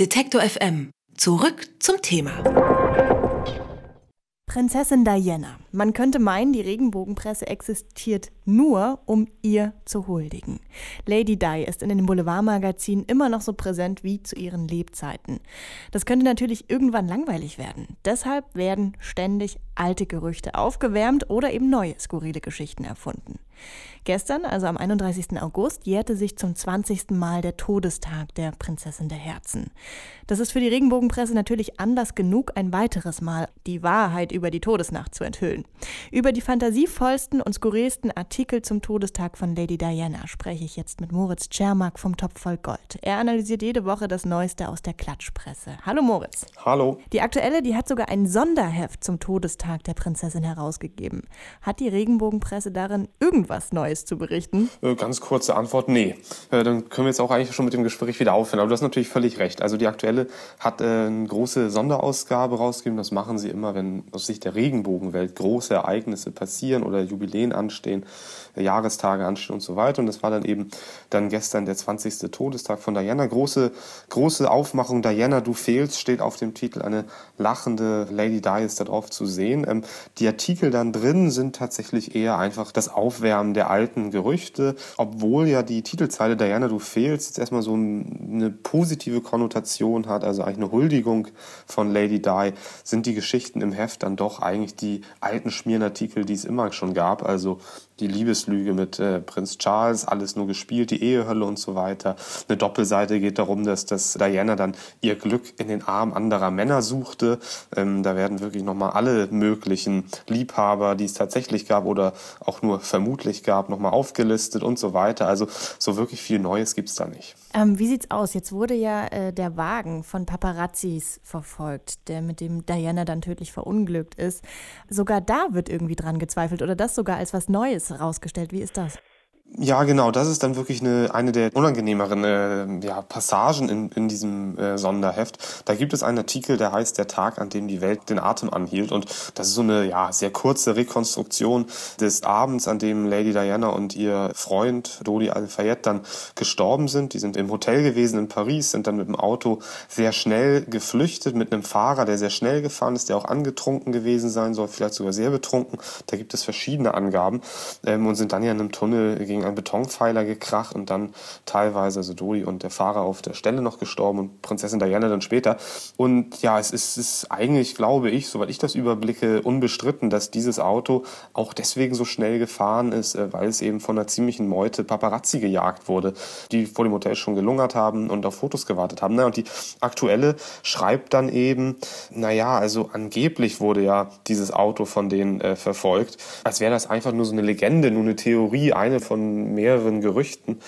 Detektor FM. Zurück zum Thema. Prinzessin Diana. Man könnte meinen, die Regenbogenpresse existiert nur, um ihr zu huldigen. Lady Di ist in den Boulevardmagazinen immer noch so präsent wie zu ihren Lebzeiten. Das könnte natürlich irgendwann langweilig werden. Deshalb werden ständig alte Gerüchte aufgewärmt oder eben neue skurrile Geschichten erfunden. Gestern, also am 31. August, jährte sich zum 20. Mal der Todestag der Prinzessin der Herzen. Das ist für die Regenbogenpresse natürlich Anlass genug, ein weiteres Mal die Wahrheit über die Todesnacht zu enthüllen. Über die fantasievollsten und skurrilsten Artikel zum Todestag von Lady Diana spreche ich jetzt mit Moritz Czermak vom Topf voll Gold. Er analysiert jede Woche das Neueste aus der Klatschpresse. Hallo Moritz. Hallo. Die aktuelle, die hat sogar ein Sonderheft zum Todestag der Prinzessin herausgegeben. Hat die Regenbogenpresse darin irgendwas Neues Neues zu berichten? Äh, ganz kurze Antwort, nee. Äh, dann können wir jetzt auch eigentlich schon mit dem Gespräch wieder aufhören. Aber du hast natürlich völlig recht. Also die aktuelle hat äh, eine große Sonderausgabe rausgegeben. Das machen sie immer, wenn aus Sicht der Regenbogenwelt große Ereignisse passieren oder Jubiläen anstehen, Jahrestage anstehen und so weiter. Und das war dann eben dann gestern der 20. Todestag von Diana. Große, große Aufmachung. Diana, du fehlst, steht auf dem Titel. Eine lachende Lady Di ist da drauf zu sehen. Ähm, die Artikel dann drin sind tatsächlich eher einfach das Aufwärmen der alten Gerüchte, obwohl ja die Titelzeile Diana, du fehlst, jetzt erstmal so eine positive Konnotation hat, also eigentlich eine Huldigung von Lady Di, sind die Geschichten im Heft dann doch eigentlich die alten Schmierenartikel, die es immer schon gab, also die Liebeslüge mit äh, Prinz Charles, alles nur gespielt, die Ehehölle und so weiter. Eine Doppelseite geht darum, dass, dass Diana dann ihr Glück in den Armen anderer Männer suchte. Ähm, da werden wirklich nochmal alle möglichen Liebhaber, die es tatsächlich gab oder auch nur vermutlich gab, nochmal aufgelistet und so weiter. Also so wirklich viel Neues gibt es da nicht. Ähm, wie sieht's aus? Jetzt wurde ja äh, der Wagen von Paparazzis verfolgt, der mit dem Diana dann tödlich verunglückt ist. Sogar da wird irgendwie dran gezweifelt oder das sogar als was Neues herausgestellt. Wie ist das? Ja, genau, das ist dann wirklich eine, eine der unangenehmeren äh, ja, Passagen in, in diesem äh, Sonderheft. Da gibt es einen Artikel, der heißt Der Tag, an dem die Welt den Atem anhielt. Und das ist so eine ja, sehr kurze Rekonstruktion des Abends, an dem Lady Diana und ihr Freund Dodi Al-Fayed dann gestorben sind. Die sind im Hotel gewesen in Paris, sind dann mit dem Auto sehr schnell geflüchtet, mit einem Fahrer, der sehr schnell gefahren ist, der auch angetrunken gewesen sein soll, vielleicht sogar sehr betrunken. Da gibt es verschiedene Angaben ähm, und sind dann ja in einem Tunnel gegen einen Betonpfeiler gekracht und dann teilweise, also Dodi und der Fahrer auf der Stelle noch gestorben und Prinzessin Diana dann später. Und ja, es ist, ist eigentlich, glaube ich, soweit ich das überblicke, unbestritten, dass dieses Auto auch deswegen so schnell gefahren ist, äh, weil es eben von einer ziemlichen Meute Paparazzi gejagt wurde, die vor dem Hotel schon gelungert haben und auf Fotos gewartet haben. und die aktuelle schreibt dann eben, naja, also angeblich wurde ja dieses Auto von denen äh, verfolgt, als wäre das einfach nur so eine Legende, nur eine Theorie, eine von mehreren Gerüchten.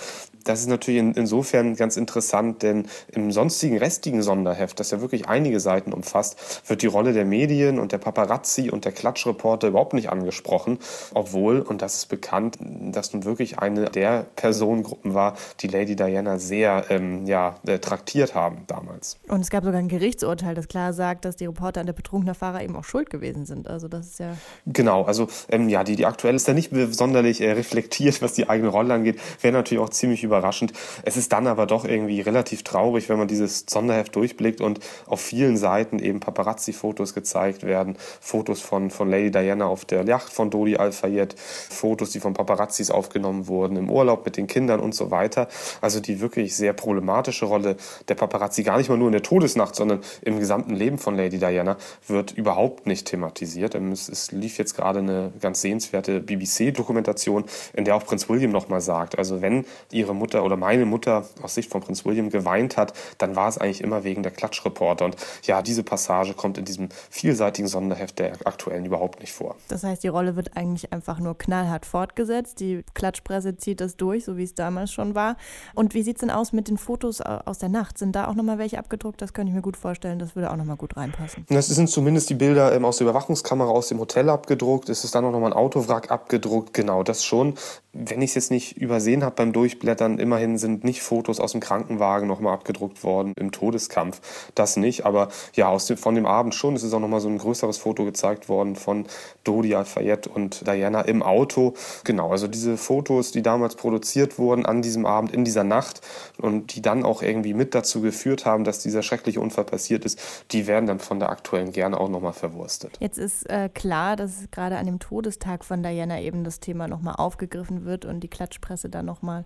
Das ist natürlich in, insofern ganz interessant, denn im sonstigen restigen Sonderheft, das ja wirklich einige Seiten umfasst, wird die Rolle der Medien und der Paparazzi und der Klatschreporter überhaupt nicht angesprochen, obwohl, und das ist bekannt, dass nun wirklich eine der Personengruppen war, die Lady Diana sehr ähm, ja, äh, traktiert haben damals. Und es gab sogar ein Gerichtsurteil, das klar sagt, dass die Reporter an der betrunkener Fahrer eben auch schuld gewesen sind. Also das ist ja... Genau, also ähm, ja, die, die aktuelle ist ja nicht sonderlich äh, reflektiert, was die eigene Rolle angeht. Wäre natürlich auch ziemlich überraschend. Es ist dann aber doch irgendwie relativ traurig, wenn man dieses Sonderheft durchblickt und auf vielen Seiten eben Paparazzi-Fotos gezeigt werden. Fotos von, von Lady Diana auf der Yacht von Dodi Al-Fayed, Fotos, die von Paparazzis aufgenommen wurden, im Urlaub mit den Kindern und so weiter. Also die wirklich sehr problematische Rolle der Paparazzi, gar nicht mal nur in der Todesnacht, sondern im gesamten Leben von Lady Diana, wird überhaupt nicht thematisiert. Es, es lief jetzt gerade eine ganz sehenswerte BBC-Dokumentation, in der auch Prinz William nochmal sagt. Also wenn ihre Mutter oder meine Mutter aus Sicht von Prinz William geweint hat, dann war es eigentlich immer wegen der Klatschreporter. Und ja, diese Passage kommt in diesem vielseitigen Sonderheft der aktuellen überhaupt nicht vor. Das heißt, die Rolle wird eigentlich einfach nur knallhart fortgesetzt. Die Klatschpresse zieht das durch, so wie es damals schon war. Und wie sieht es denn aus mit den Fotos aus der Nacht? Sind da auch nochmal welche abgedruckt? Das könnte ich mir gut vorstellen. Das würde auch nochmal gut reinpassen. Das sind zumindest die Bilder ähm, aus der Überwachungskamera aus dem Hotel abgedruckt. Es ist dann auch nochmal ein Autowrack abgedruckt. Genau, das schon. Wenn ich es jetzt nicht übersehen habe beim Durchblättern, dann immerhin sind nicht Fotos aus dem Krankenwagen nochmal abgedruckt worden im Todeskampf. Das nicht, aber ja, aus dem, von dem Abend schon. Es ist auch nochmal so ein größeres Foto gezeigt worden von Dodi Al-Fayed und Diana im Auto. Genau, also diese Fotos, die damals produziert wurden an diesem Abend, in dieser Nacht und die dann auch irgendwie mit dazu geführt haben, dass dieser schreckliche Unfall passiert ist, die werden dann von der aktuellen gerne auch nochmal verwurstet. Jetzt ist äh, klar, dass gerade an dem Todestag von Diana eben das Thema nochmal aufgegriffen wird und die Klatschpresse dann nochmal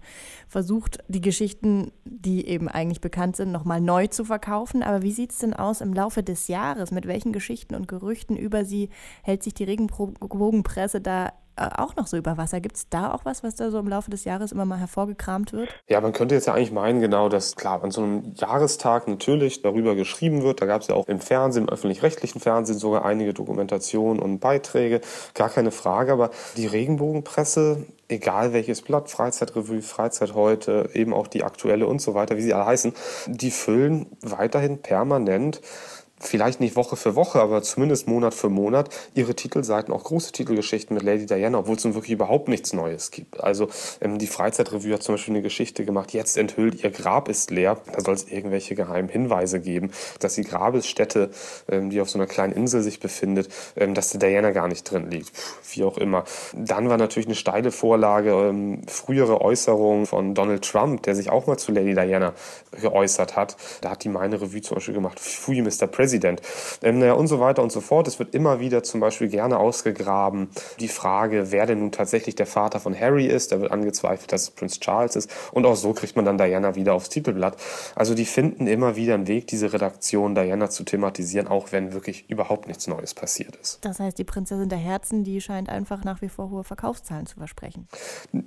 versucht, die Geschichten, die eben eigentlich bekannt sind, nochmal neu zu verkaufen. Aber wie sieht es denn aus im Laufe des Jahres? Mit welchen Geschichten und Gerüchten über sie hält sich die Regenbogenpresse da äh, auch noch so über Wasser. Gibt es da auch was, was da so im Laufe des Jahres immer mal hervorgekramt wird? Ja, man könnte jetzt ja eigentlich meinen, genau, dass klar an so einem Jahrestag natürlich darüber geschrieben wird. Da gab es ja auch im Fernsehen, im öffentlich-rechtlichen Fernsehen sogar einige Dokumentationen und Beiträge. Gar keine Frage, aber die Regenbogenpresse egal welches Blatt, Freizeitrevue, Freizeit heute, eben auch die aktuelle und so weiter, wie sie alle heißen, die füllen weiterhin permanent vielleicht nicht Woche für Woche, aber zumindest Monat für Monat ihre Titelseiten, auch große Titelgeschichten mit Lady Diana, obwohl es nun wirklich überhaupt nichts Neues gibt. Also ähm, die Freizeitrevue hat zum Beispiel eine Geschichte gemacht, jetzt enthüllt, ihr Grab ist leer. Da soll es irgendwelche geheimen Hinweise geben, dass die Grabesstätte, ähm, die auf so einer kleinen Insel sich befindet, ähm, dass der Diana gar nicht drin liegt. Puh, wie auch immer. Dann war natürlich eine steile Vorlage, ähm, frühere Äußerungen von Donald Trump, der sich auch mal zu Lady Diana geäußert hat. Da hat die meine Revue zum Beispiel gemacht, Fui, Mr. President Präsident. Ähm, naja, und so weiter und so fort. Es wird immer wieder zum Beispiel gerne ausgegraben die Frage, wer denn nun tatsächlich der Vater von Harry ist. Da wird angezweifelt, dass es Prinz Charles ist. Und auch so kriegt man dann Diana wieder aufs Titelblatt. Also die finden immer wieder einen Weg, diese Redaktion Diana zu thematisieren, auch wenn wirklich überhaupt nichts Neues passiert ist. Das heißt, die Prinzessin der Herzen, die scheint einfach nach wie vor hohe Verkaufszahlen zu versprechen.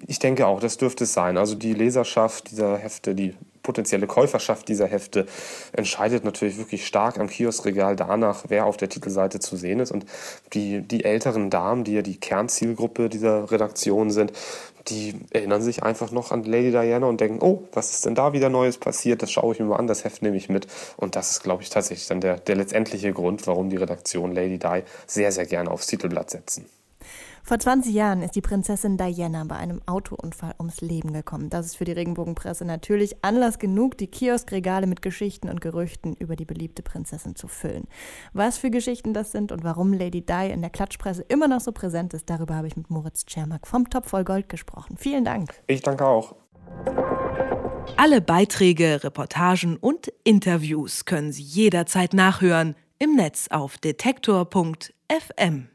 Ich denke auch, das dürfte es sein. Also die Leserschaft dieser Hefte, die potenzielle Käuferschaft dieser Hefte entscheidet natürlich wirklich stark am Kioskregal danach, wer auf der Titelseite zu sehen ist. Und die, die älteren Damen, die ja die Kernzielgruppe dieser Redaktion sind, die erinnern sich einfach noch an Lady Diana und denken, oh, was ist denn da wieder Neues passiert? Das schaue ich mir mal an, das Heft nehme ich mit. Und das ist, glaube ich, tatsächlich dann der, der letztendliche Grund, warum die Redaktion Lady Di sehr, sehr gerne aufs Titelblatt setzen. Vor 20 Jahren ist die Prinzessin Diana bei einem Autounfall ums Leben gekommen. Das ist für die Regenbogenpresse natürlich Anlass genug, die Kioskregale mit Geschichten und Gerüchten über die beliebte Prinzessin zu füllen. Was für Geschichten das sind und warum Lady Di in der Klatschpresse immer noch so präsent ist, darüber habe ich mit Moritz Czermak vom Topf voll Gold gesprochen. Vielen Dank. Ich danke auch. Alle Beiträge, Reportagen und Interviews können Sie jederzeit nachhören im Netz auf detektor.fm.